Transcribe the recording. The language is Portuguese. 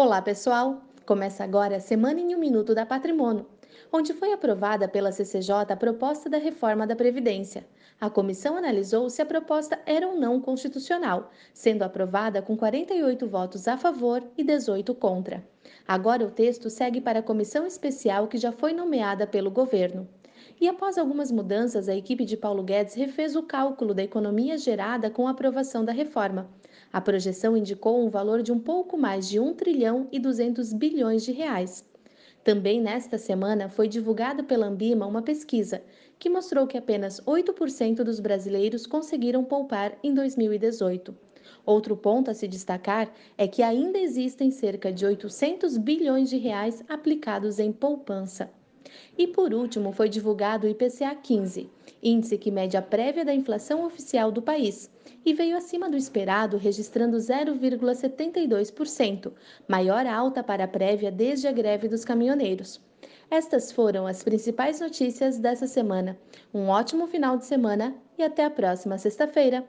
Olá, pessoal! Começa agora a Semana em um Minuto da Patrimônio, onde foi aprovada pela CCJ a proposta da reforma da Previdência. A comissão analisou se a proposta era ou não constitucional, sendo aprovada com 48 votos a favor e 18 contra. Agora o texto segue para a comissão especial que já foi nomeada pelo governo. E após algumas mudanças, a equipe de Paulo Guedes refez o cálculo da economia gerada com a aprovação da reforma. A projeção indicou um valor de um pouco mais de 1 trilhão e 200 bilhões de reais. Também nesta semana foi divulgada pela Ambima uma pesquisa que mostrou que apenas 8% dos brasileiros conseguiram poupar em 2018. Outro ponto a se destacar é que ainda existem cerca de 800 bilhões de reais aplicados em poupança. E por último, foi divulgado o IPCA 15, índice que mede a prévia da inflação oficial do país, e veio acima do esperado, registrando 0,72%, maior alta para a prévia desde a greve dos caminhoneiros. Estas foram as principais notícias dessa semana. Um ótimo final de semana e até a próxima sexta-feira.